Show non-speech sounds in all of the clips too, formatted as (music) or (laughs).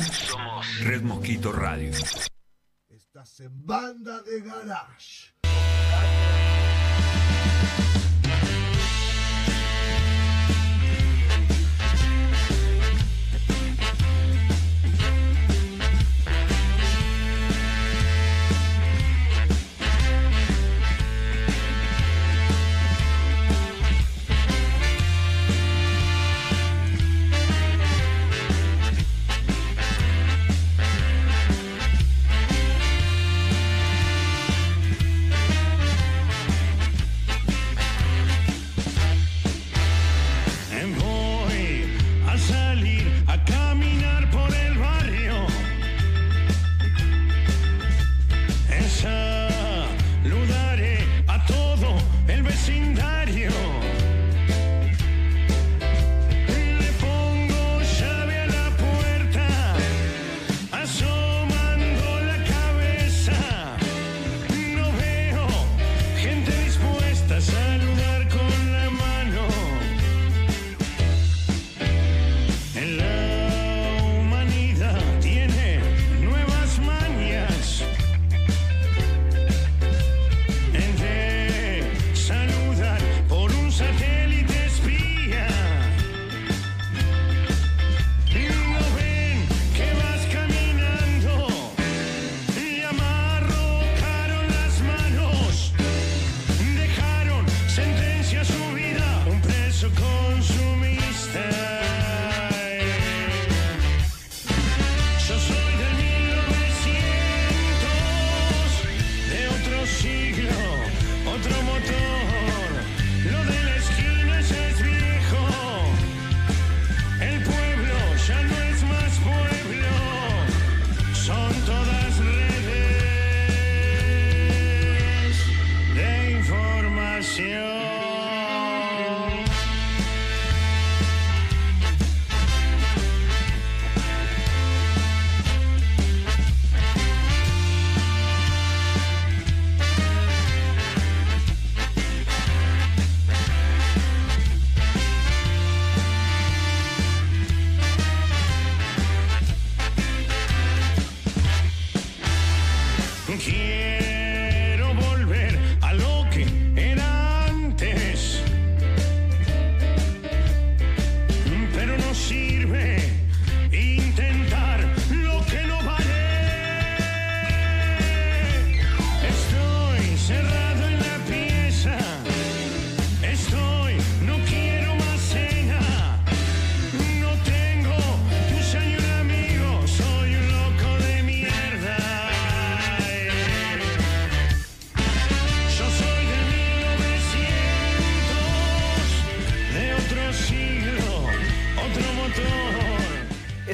Somos Red Mosquito Radio. Estás en banda de garage.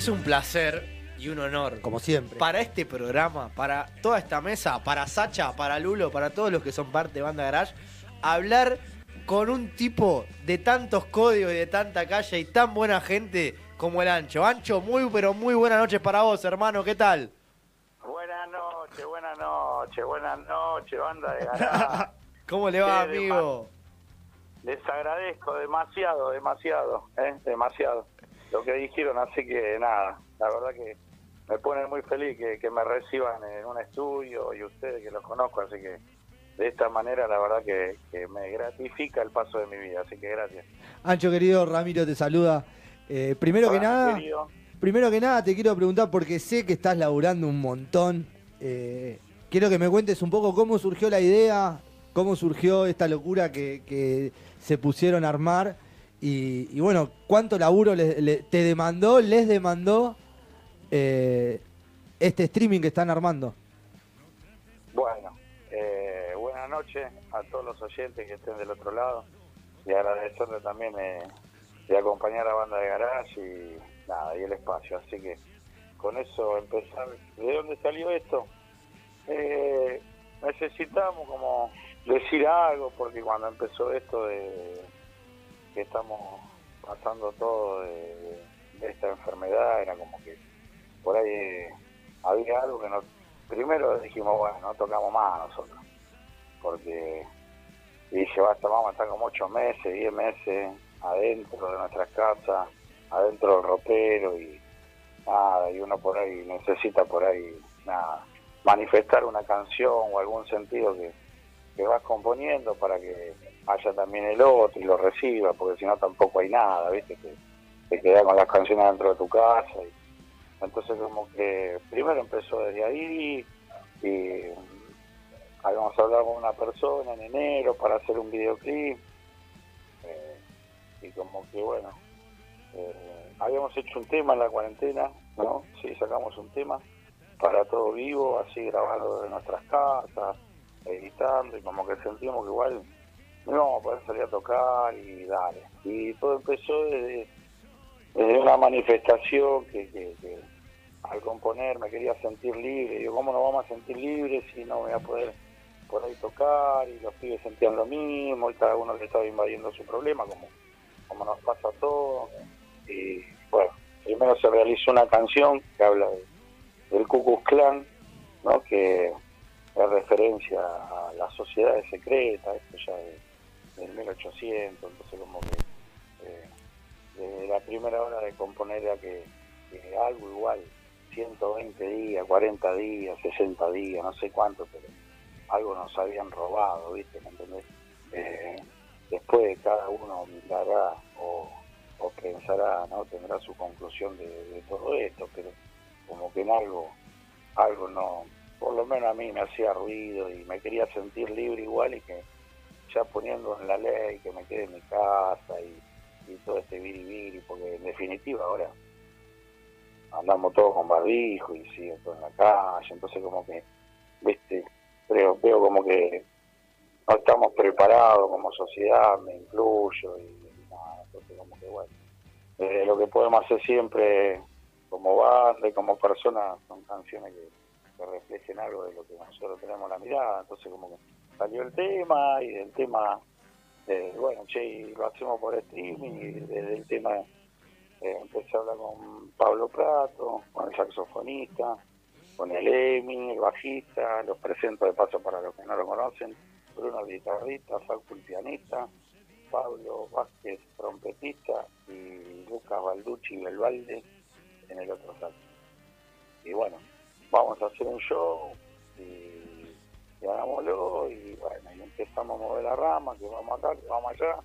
Es un placer y un honor. Como siempre. Para este programa, para toda esta mesa, para Sacha, para Lulo, para todos los que son parte de Banda Garage, hablar con un tipo de tantos códigos y de tanta calle y tan buena gente como el Ancho. Ancho, muy pero muy buenas noches para vos, hermano, ¿qué tal? Buenas noches, buenas noches, buenas noches, banda de garage. (laughs) ¿Cómo le va, amigo? Les agradezco demasiado, demasiado, ¿eh? demasiado lo que dijeron, así que nada, la verdad que me pone muy feliz que, que me reciban en un estudio y ustedes que los conozco, así que de esta manera la verdad que, que me gratifica el paso de mi vida, así que gracias. Ancho querido, Ramiro te saluda. Eh, primero que nada, querido. primero que nada te quiero preguntar porque sé que estás laburando un montón. eh, quiero que me cuentes un poco cómo surgió la idea, cómo surgió esta locura que, que se pusieron a armar y, y bueno, cuánto laburo le- le- te demandó, les demandó eh, este streaming que están armando. Bueno, eh, buenas noches a todos los oyentes que estén del otro lado y agradecerle también eh, de acompañar a Banda de Garage y nada, y el espacio. Así que con eso empezar. ¿De dónde salió esto? Eh, necesitamos como decir algo porque cuando empezó esto de que estamos pasando todo de, esta enfermedad era como que por ahí eh, había algo que nos primero dijimos bueno no tocamos más nosotros porque dije basta vamos a estar como ocho meses diez meses adentro de nuestras casas adentro del ropero y nada, y uno por ahí necesita por ahí, nada, manifestar una canción o algún sentido que, que vas componiendo para que haya también el otro y lo reciba, porque si no tampoco hay nada, ¿viste? Que te quedas con las canciones dentro de tu casa. Y, entonces como que primero empezó desde ahí y habíamos hablado con una persona en enero para hacer un videoclip eh, y como que bueno, eh, habíamos hecho un tema en la cuarentena, ¿no? Sí, sacamos un tema para todo vivo, así grabando de nuestras casas, editando y como que sentimos que igual no poder salir a tocar y dale. Y todo empezó desde, desde una manifestación que, que, al componer me quería sentir libre. Digo, ¿cómo nos vamos a sentir libres si no voy a poder por ahí tocar? Y los pibes sentían lo mismo y cada uno le estaba invadiendo su problema, como, como nos pasa a todos. Y bueno, primero se realizó una canción que habla de, del Ku Klux Klan, ¿no? que es referencia a las sociedades secretas, esto ya de, del 1800, entonces como que eh, la primera hora de componer era que, algo igual 120 días, 40 días, 60 días, no sé cuánto, pero algo nos habían robado, ¿viste? ¿Me entendés? Eh, después cada uno mirará o, o, pensará, ¿no? Tendrá su conclusión de, de, todo esto, pero como que en algo, algo no, por lo menos a mí me hacía ruido y me quería sentir libre igual y que ya poniendo en la ley que me quede en mi casa y, y todo este viribiri, porque en definitiva ahora andamos todos con barbijo y siguen todos en la calle, entonces como que, viste, creo, veo como que no estamos preparados como sociedad, me incluyo y, nada, entonces como que bueno, eh, lo que podemos hacer siempre como banda y como personas son canciones que reflejen algo de lo que nosotros tenemos la mirada, entonces como que salió el tema y del tema, eh, bueno, che, lo hacemos por streaming y desde el tema eh, empecé a hablar con Pablo Prato, con el saxofonista, con el Emi, el bajista, los presento de paso para los que no lo conocen, Bruno el guitarrista, Falco el pianista, Pablo Vázquez trompetista y Lucas Balducci Belvalde en el otro saxo. Y bueno, vamos a hacer un show y, y hagámoslo y bueno, y empezamos a mover la rama, que vamos acá, que vamos allá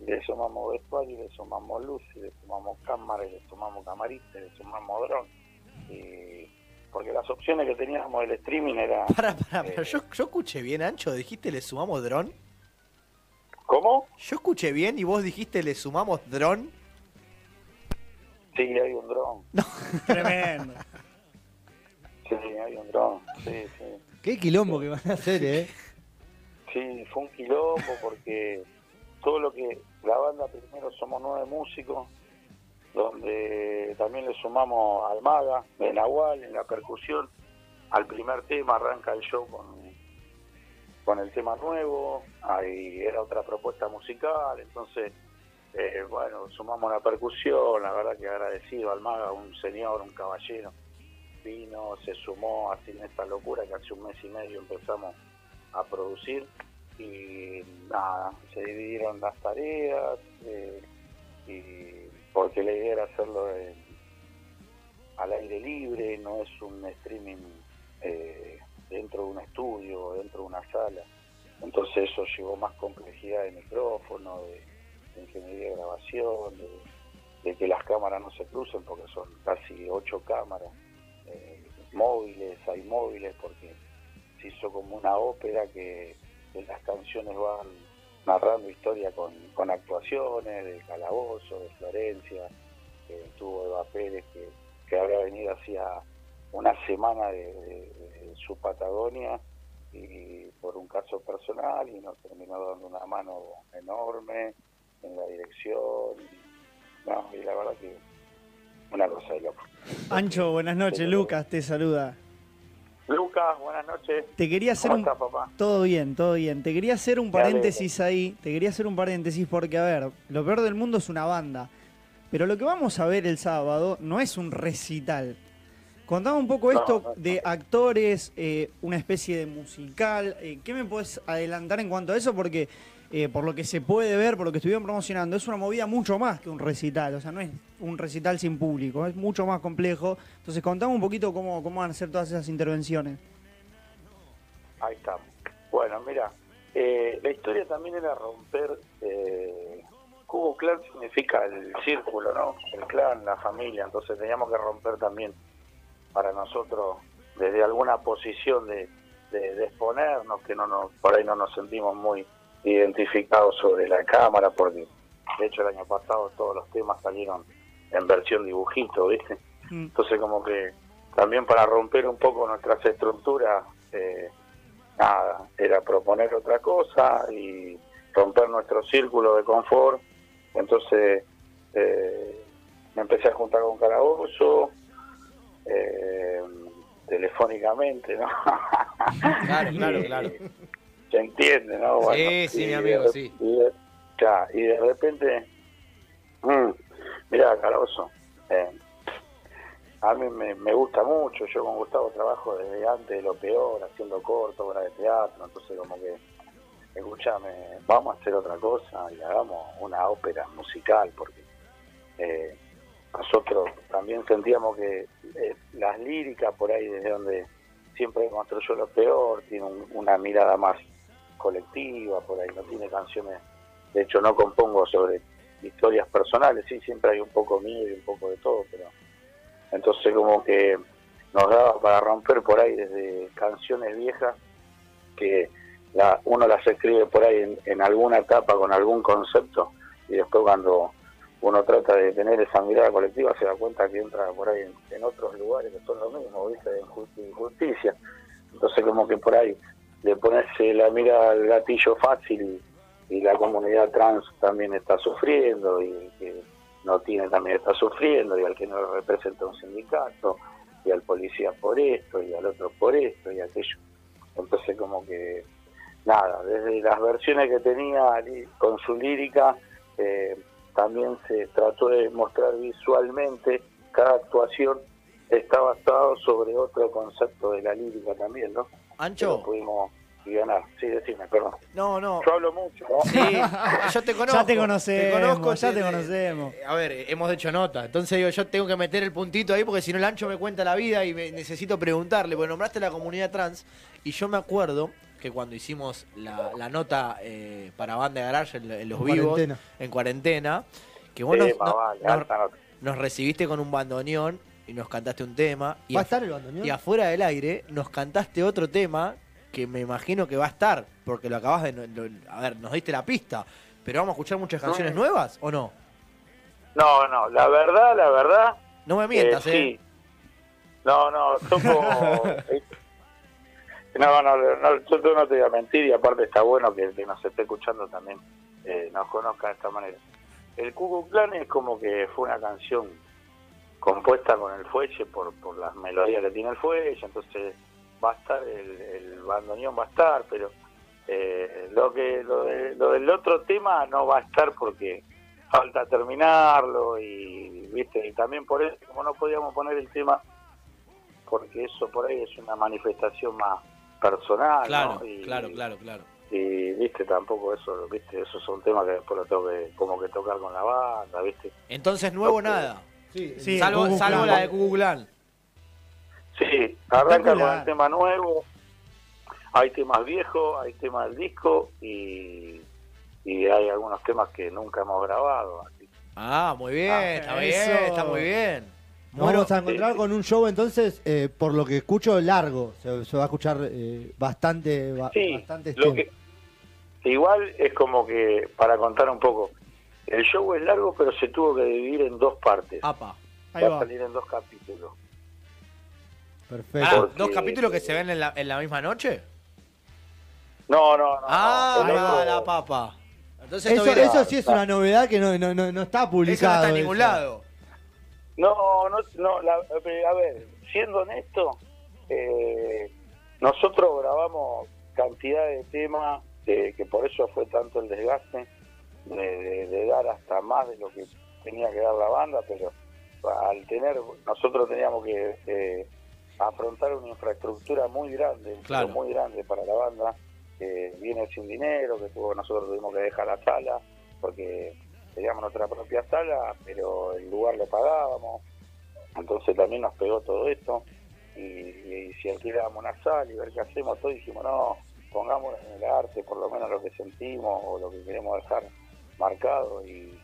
y le sumamos vestuario, y le sumamos luz, y le sumamos cámara, y le sumamos camarita, y le sumamos dron. Y porque las opciones que teníamos del streaming era... (laughs) Para, para, eh, pero yo, yo escuché bien, Ancho, dijiste le sumamos dron. ¿Cómo? Yo escuché bien y vos dijiste le sumamos dron. Sí, hay un dron. Tremendo. Sí, hay un dron. Sí, sí. Qué quilombo que van a hacer, ¿eh? Sí, fue un quilombo porque todo lo que la banda primero somos nueve músicos, donde también le sumamos al Maga, de Nahual, en la percusión. Al primer tema arranca el show con, con el tema nuevo, ahí era otra propuesta musical, entonces, eh, bueno, sumamos la percusión, la verdad que agradecido al Maga, un señor, un caballero, vino, se sumó así en esta locura que hace un mes y medio empezamos a producir y nada, se dividieron las tareas eh, y porque la idea era hacerlo en- al aire libre, no es un streaming eh, dentro de un estudio, dentro de una sala. Entonces eso llevó más complejidad de micrófono, de, de ingeniería de grabación, de, de que las cámaras no se crucen porque son casi ocho cámaras móviles, hay móviles porque se hizo como una ópera que, que las canciones van narrando historia con, con actuaciones de Calabozo, de Florencia, que estuvo Eva Pérez, que, que había venido hacía una semana de su Patagonia y por un caso personal y nos terminó dando una mano enorme en la dirección. No, y la verdad que una cosa de loco. Ancho, buenas noches. Lucas te saluda. Lucas, buenas noches. Te quería hacer ¿Cómo un... estás, papá? Todo bien, todo bien. Te quería hacer un paréntesis ahí. Te quería hacer un paréntesis porque, a ver, lo peor del mundo es una banda. Pero lo que vamos a ver el sábado no es un recital. Contame un poco No, esto no, no. de actores, eh, una especie de musical. eh, ¿Qué me puedes adelantar en cuanto a eso? Porque eh, por lo que se puede ver, por lo que estuvieron promocionando, es una movida mucho más que un recital. O sea, no es un recital sin público, es mucho más complejo. Entonces, contame un poquito cómo, cómo van a ser todas esas intervenciones. Ahí estamos. Bueno, mira, eh, la historia también era romper. Eh, Cubo Clan significa el círculo, ¿no? El clan, la familia. Entonces teníamos que romper también para nosotros desde alguna posición de, de, de exponernos, que no nos, por ahí no nos sentimos muy identificados sobre la cámara, porque de hecho el año pasado todos los temas salieron en versión dibujito, ¿viste? Mm. Entonces como que también para romper un poco nuestras estructuras, eh, nada, era proponer otra cosa y romper nuestro círculo de confort. Entonces eh, me empecé a juntar con Caraboso, eh, telefónicamente, ¿no? Claro, claro, (laughs) claro. Se entiende, ¿no? Sí, sí, mi amigo, sí. Y de, ya, y de repente, mm, mira, Caraboso, eh, a mí me, me gusta mucho, yo con Gustavo trabajo desde antes de lo peor, haciendo corto, obra de teatro, entonces como que, escúchame, vamos a hacer otra cosa y hagamos una ópera musical, porque eh, nosotros también sentíamos que eh, las líricas por ahí desde donde siempre construyó lo peor, tiene un- una mirada más colectiva, por ahí no tiene canciones, de hecho no compongo sobre historias personales, sí, siempre hay un poco mío y un poco de todo, pero entonces como que nos daba para romper por ahí desde canciones viejas que la, uno las escribe por ahí en, en alguna etapa con algún concepto y después cuando uno trata de tener esa mirada colectiva se da cuenta que entra por ahí en, en otros lugares que son lo mismo, ¿viste? De inju- injusticia. Entonces como que por ahí le ponerse la mira al gatillo fácil y, la comunidad trans también está sufriendo y que no tiene también está sufriendo y al que no representa un sindicato y al policía por esto y al otro por esto y aquello. Entonces como que nada, desde las versiones que tenía con su lírica eh, también se trató de mostrar visualmente cada actuación está basado sobre otro concepto de la lírica también, ¿no? Que lo Ancho, pudimos ganar. Sí, decime, perdón. no, no. Yo hablo mucho, ¿no? Sí, yo te (laughs) conozco. Ya te conocemos, ya te conocemos. eh, A ver, hemos hecho nota. Entonces digo, yo tengo que meter el puntito ahí porque si no el ancho me cuenta la vida y me- necesito preguntarle. Porque nombraste la comunidad trans y yo me acuerdo que cuando hicimos la, la nota eh, para Banda de Garage en, en los En vivos, cuarentena. en cuarentena, que vos Sí, nos, más no- vale, nos- alta nota. nos recibiste con un bandoneón y nos cantaste un tema. Y ¿Va a estar el bandoneón? y afuera del aire nos cantaste otro tema que me imagino que va a estar, porque lo acabas de... lo- a ver, nos diste la pista, pero vamos a escuchar muchas canciones No. nuevas o no? No, no, la verdad, la verdad, No me mientas, eh, ¿eh? sí. No, no, toco... (laughs) no, no, no, yo yo no te voy a mentir y aparte está bueno que el que nos esté escuchando también eh, nos conozca de esta manera. El Cucu Clan es como que fue una canción compuesta con el fuelle por, por las melodías que tiene el fuelle, entonces va a estar, el, el bandoneón va a estar, pero eh, lo que lo, de- lo del otro tema no va a estar porque falta terminarlo y viste y también por eso como no podíamos poner el tema porque eso por ahí es una manifestación más personal Claro, ¿no? y, claro, claro, claro. y viste tampoco eso viste esos son temas que después lo tengo que como que tocar con la banda viste Entonces, nuevo nada. Sí, Sí, salvo salvo la de Cucu Clan. sí arranca con el tema nuevo hay temas viejos hay temas del disco y y hay algunos temas que nunca hemos grabado así Ah, muy bien, Ah, está bien, eso. está muy bien. Nos Bueno, vamos a encontrar sí. con un show entonces, eh, por lo que escucho, largo. Se, se va a escuchar eh, bastante, ba- Sí, bastante lo que, igual es como que, para contar un poco, el show es largo, pero se tuvo que dividir en dos partes. Apa. Ahí va va. a salir en dos capítulos. Perfecto. Ah, Porque- ¿Dos capítulos que se ven en la, en la misma noche? No, no, no. Ah, no, ahí el va otro- la papa. Entonces Eso, viene- eso sí es una novedad que no, no, no, no está eso no publicado. está en ningún eso. lado. No, no, no la- a ver, siendo honesto, eh, nosotros grabamos cantidad de temas, eh, que por eso fue tanto el desgaste, de, de- de dar hasta más de lo que tenía que dar la banda, pero al tener, nosotros teníamos que eh, afrontar una infraestructura muy grande, Claro. muy grande para la banda, que viene sin dinero, que tuvo, nosotros tuvimos que dejar la sala porque teníamos nuestra propia sala, pero el lugar lo pagábamos. Entonces también nos pegó todo esto. Y, y si alquilábamos una sala y ver qué hacemos, todo dijimos, no, pongamos en el arte por lo menos lo que sentimos o lo que queremos dejar marcado. Y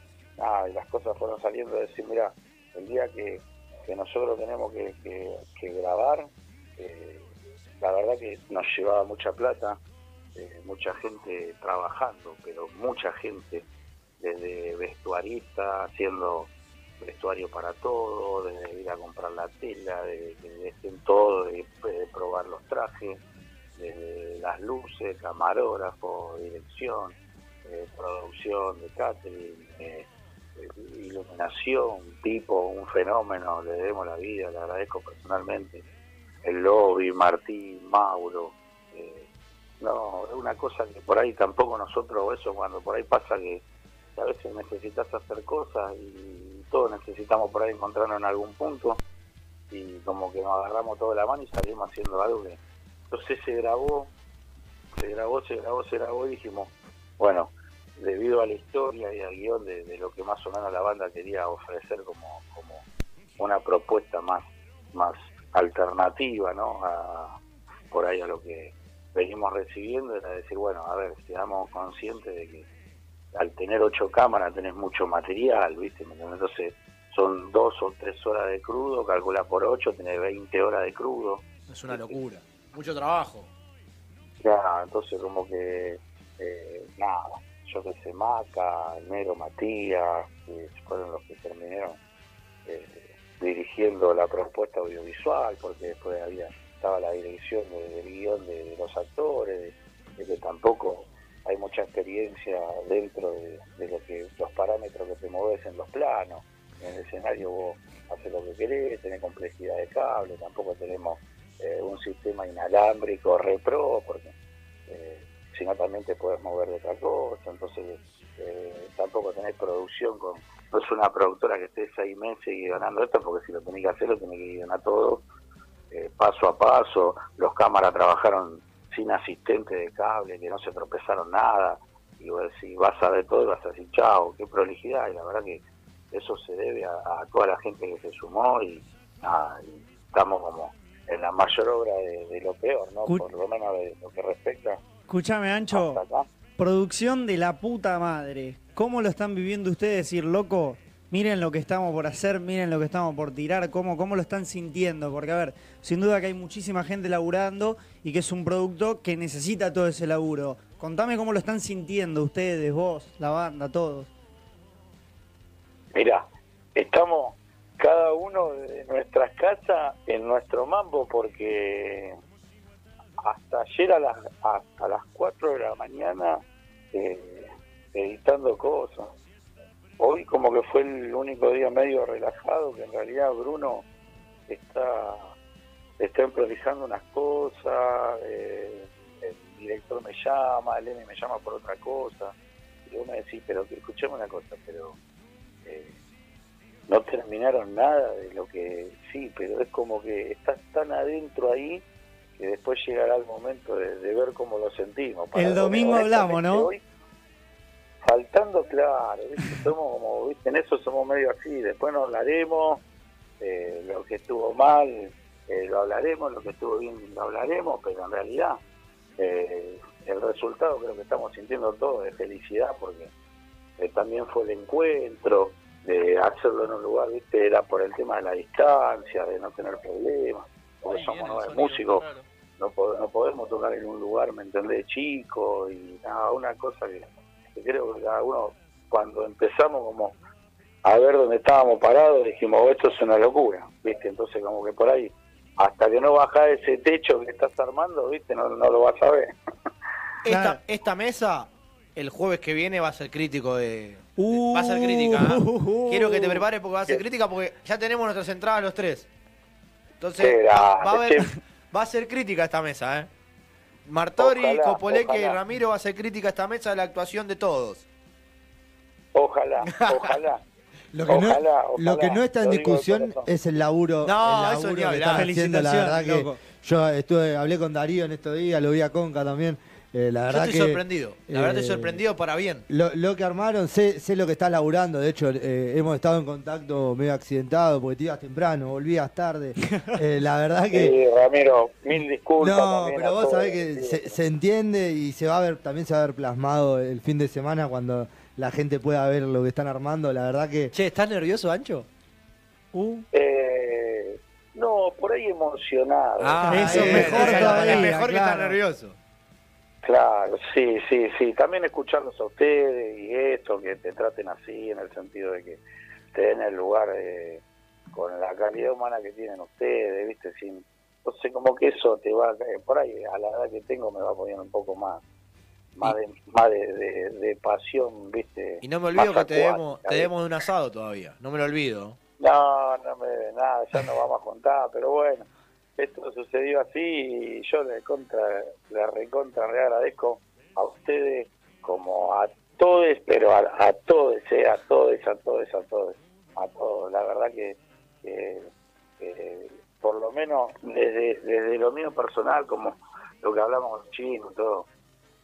las cosas fueron saliendo de decir, mira, el día que, que nosotros tenemos que, que- grabar, eh, la verdad que nos llevaba mucha plata, eh, mucha gente trabajando, pero mucha gente, desde vestuarista, haciendo vestuario para todo, desde ir a comprar la tela, de que dejen todo, de, de probar los trajes, desde las luces, camarógrafo, dirección, eh, producción de catering, eh, eh, iluminación, tipo, un fenómeno, le debemos la vida, le agradezco personalmente. El lobby, Martín, Mauro, eh, no, es una cosa que por ahí tampoco nosotros, eso cuando por ahí pasa que a veces necesitas hacer cosas y todos necesitamos por ahí encontrarnos en algún punto y como que nos agarramos toda la mano y salimos haciendo algo que entonces se grabó se grabó, se grabó, se grabó y dijimos bueno, debido a la historia y al guion de, de lo que más o menos la banda quería ofrecer como, como una propuesta más más alternativa ¿no? a, por ahí a lo que venimos recibiendo era decir bueno, a ver, seamos conscientes de que al tener ocho cámaras tenés mucho material, ¿viste? Entonces son dos o tres horas de crudo, calcula por ocho, tenés 20 horas de crudo. Es una locura. Mucho trabajo. Ya, entonces como que, eh, nada, yo que sé, Maca, Nero, Matías, que fueron los que terminaron eh, dirigiendo la propuesta audiovisual, porque después había estaba la dirección de- del guion de, de los actores, de, de que tampoco hay mucha experiencia dentro de, de lo que los parámetros que te mueves en los planos. En el escenario vos haces lo que querés, tenés complejidad de cable, tampoco tenemos eh, un sistema inalámbrico repro, porque eh, si no también te puedes mover de otra cosa, entonces eh, tampoco tenés producción con... No es una productora que esté seis meses y ganando esto, porque si lo tenés que hacer, lo tenés que ganar todo eh, paso a paso, los cámaras trabajaron sin asistente de cable, que no se tropezaron nada, y vos decís, vas a ver todo y vas a decir, chao, qué prolijidad, y la verdad que eso se debe a, a toda la gente que se sumó y, y estamos como en la mayor obra de, de lo peor, ¿no? Por lo menos de lo que respecta Escúchame, Ancho. Producción de la puta madre. ¿Cómo lo están viviendo ustedes? Decir, loco, miren lo que estamos por hacer, miren lo que estamos por tirar, cómo, cómo lo están sintiendo. Porque, a ver, sin duda que hay muchísima gente laburando y que es un producto que necesita todo ese laburo. Contame cómo lo están sintiendo ustedes, vos, la banda, todos. Mira, estamos cada uno de nuestras casas en nuestro mambo porque hasta ayer a las, hasta las 4 de la mañana eh, editando cosas. Hoy como que fue el único día medio relajado, que en realidad Bruno está, está improvisando unas cosas, eh, el director me llama, el M me llama por otra cosa, y me decís, pero que escuchame una cosa, pero eh, no terminaron nada de lo que sí, pero es como que estás tan adentro ahí que después llegará el momento de, de ver cómo lo sentimos. El lo domingo hablamos, ¿no? hoy, faltando, claro, ¿viste? (laughs) somos como, ¿viste? en eso somos medio así, después nos hablaremos, eh, lo que estuvo mal eh, lo hablaremos, lo que estuvo bien lo hablaremos, pero en realidad eh, el resultado creo que estamos sintiendo todos de felicidad porque eh, también fue el encuentro, de hacerlo en un lugar, viste, era por el tema de la distancia, de no tener problemas, porque somos nueve músicos, no, pod- no podemos tocar en un lugar, ¿me entendés?, chico, y nada, una cosa que, que creo que cada uno, cuando empezamos como a ver dónde estábamos parados, dijimos, "Oh, esto es una locura, viste, entonces como que por ahí, hasta que no bajás ese techo que estás armando, viste, no, no lo vas a ver. (laughs) Esta, mesa, el jueves que viene, va a ser crítico de. Uh, va a ser crítica. ¿eh? uh, (laughs) Quiero que te prepares porque va a ser crítica porque ya tenemos nuestras entradas los tres. Entonces, va, va a haber- (laughs) va a ser crítica esta mesa, ¿eh? Martori, Ojalá, Copoleque y. Ramiro va a ser crítica esta mesa de la actuación de todos. Ojalá, (laughs) ojalá. Lo que, Ojalá, no, lo ojalá, que no está en discusión es el laburo, No, el eso laburo ni que hablar. están haciendo. La verdad que loco. yo estuve, hablé con Darío en estos días, lo vi a Conca también. Eh, la Yo verdad estoy que, sorprendido. La verdad estoy eh, sorprendido para bien. Lo, lo que armaron, sé, sé lo que estás laburando. De hecho, eh, hemos estado en contacto medio accidentado porque te ibas temprano, volvías tarde. (laughs) Eh, la verdad que. Sí, Ramiro, mil disculpas. No, pero vos sabés que se, se entiende y se va a ver, también se va a ver plasmado el fin de semana cuando la gente pueda ver lo que están armando. La verdad que. Che, ¿estás nervioso, Ancho? Uh, Eh, no, por ahí emocionado. Eso es mejor es todavía, Es mejor que estar nervioso. Claro, sí, sí, sí. También escucharlos a ustedes y esto, que te traten así, en el sentido de que te den el lugar eh, con la calidad humana que tienen ustedes, ¿viste? Sin, entonces, como que eso te va, eh, por ahí, a la edad que tengo, me va poniendo un poco más más de, más de, de- de pasión, ¿viste? Y no me olvido que te debemos, te debemos de un asado todavía. No me lo olvido. No, no me nada, ya no vamos a contar, pero bueno, esto sucedió así y yo le contra, le recontra le agradezco a ustedes como a todos, pero a, a todos, eh, a todos, a todos, a todos, a todos. La verdad que, por lo menos desde, desde lo mío personal, como lo que hablamos chicos, todo,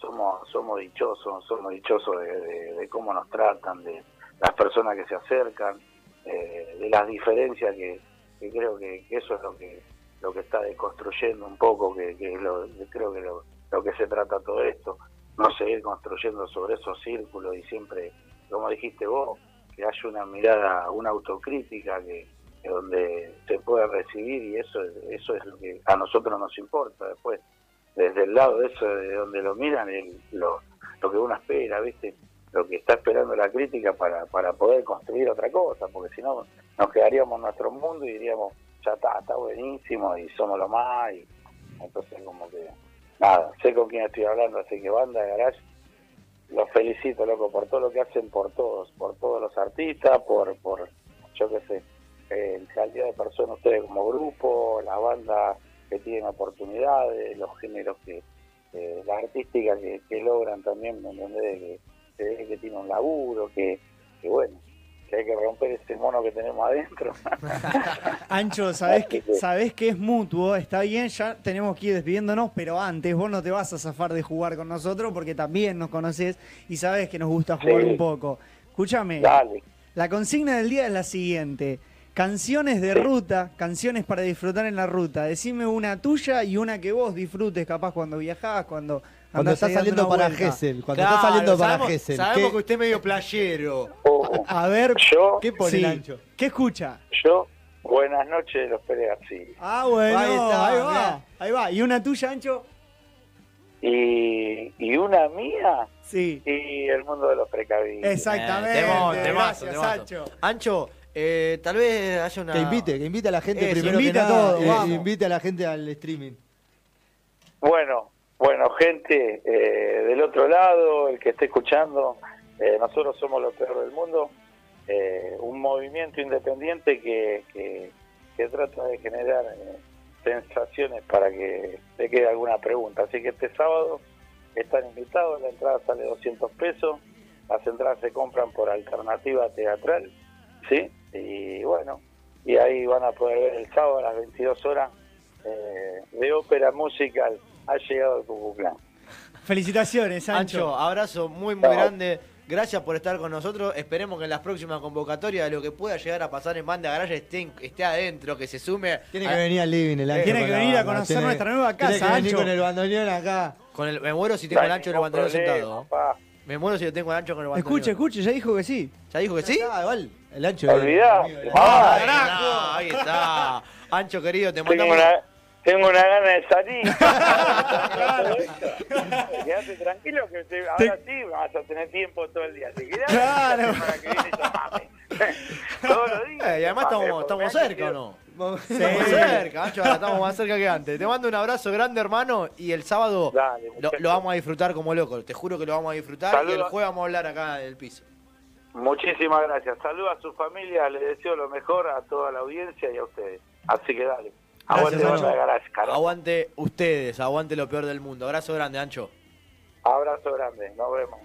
somos somos dichosos, somos dichosos de, cómo nos tratan, de las personas que se acercan, eh, de las diferencias que, creo que eso es lo que lo que está deconstruyendo un poco, que, que lo, creo que lo, lo que se trata todo esto, no seguir construyendo sobre esos círculos y siempre, como dijiste vos, que haya una mirada, una autocrítica que, donde se pueda recibir y eso es, eso es lo que a nosotros nos importa después. Desde el lado de eso de donde lo miran lo, lo que uno espera viste lo que está esperando la crítica para, para poder construir otra cosa porque si no nos quedaríamos en nuestro mundo y diríamos ya está buenísimo y somos lo más y entonces como que nada sé con quién estoy hablando así que banda de garage los felicito loco por todo lo que hacen por todos por todos los artistas por por yo qué sé eh, calidad de personas ustedes como grupo la banda que tienen oportunidades los géneros que eh, la artística que, que logran también ¿me entendés? que ve que tiene un laburo que, que bueno que hay que romper ese mono que tenemos adentro (laughs) Ancho, sabés que, sabés que es mutuo, está bien, ya tenemos que ir despidiéndonos, pero antes vos no te vas a zafar de jugar con nosotros porque también nos conoces y sabés que nos gusta jugar Sí. un poco. Escúchame, dale la consigna del día es la siguiente. Canciones de ruta, canciones para disfrutar en la ruta. Decime una tuya y una que vos disfrutes capaz cuando viajás, cuando Cuando ahí dando saliendo para. Gessel, cuando Claro, estás saliendo para sabemos, Gessel. Sabemos ¿qué, que usted es medio playero. Oh, A ver, yo qué pone sí, el ancho? ¿qué escucha? yo buenas noches de los Pérez García Ah, bueno, Ahí ahí, está, va, mirá. ahí va. ¿Y una tuya, Ancho? y, y una mía Sí. y el mundo de los precavidos Exactamente. Eh, Gracias, temazo. Ancho. Ancho, eh, tal vez haya una. Que invite, que invite a la gente Eso, primero invite que a nada, todos, eh, vamos. invite a la gente al streaming. Bueno, bueno, gente eh, del otro lado, el que esté escuchando, eh, nosotros somos lo peor del mundo, eh, un movimiento independiente que, que, que trata de generar eh, sensaciones para que te quede alguna pregunta. Así que este sábado están invitados, la entrada sale 200 pesos, las entradas se compran por alternativa teatral, ¿sí? Y bueno, y ahí van a poder ver el sábado a las 22 horas eh, de ópera musical ha llegado el Cucuclán. Felicitaciones, Ancho. Ancho, abrazo muy, muy grande. Gracias por estar con nosotros. Esperemos que en las próximas convocatorias de lo que pueda llegar a pasar en Banda Garage esté, esté adentro, que se sume. Tiene a- que venir al living el ancho. Tiene que venir a conocer tiene- nuestra nueva Tiene casa, que venir Ancho. con el bandoneón acá. Con el, me muero si tengo el ancho en el bandoneón sentado. Me muero si lo tengo el ancho con el bandoneón. Escuche, escuche, ya dijo que sí. ¿Ya dijo que sí? Ah, igual, el ancho. Ah, Ahí está, ahí está. Ancho querido, te mandamos. una, tengo una gana de salir. (laughs) Quédate tranquilo que te- ahora sí vas a tener tiempo todo el día. Si Claro. la semana que viene. (laughs) Todos los días. Eh, y además estamos, estamos cerca, ¿o no? Estamos cerca, Ancho, ahora estamos más cerca que antes. Te mando un abrazo grande, hermano, y el sábado Dale, lo, vamos a disfrutar como loco. Te juro que lo vamos a disfrutar y el jueves vamos a hablar acá en el piso. Muchísimas gracias. Saludos a su familia, les deseo lo mejor a toda la audiencia y a ustedes. Así que dale. Aguante Gracias, Ancho. Aguante ustedes, aguante lo peor del mundo. Abrazo grande, Ancho. Abrazo grande, nos vemos.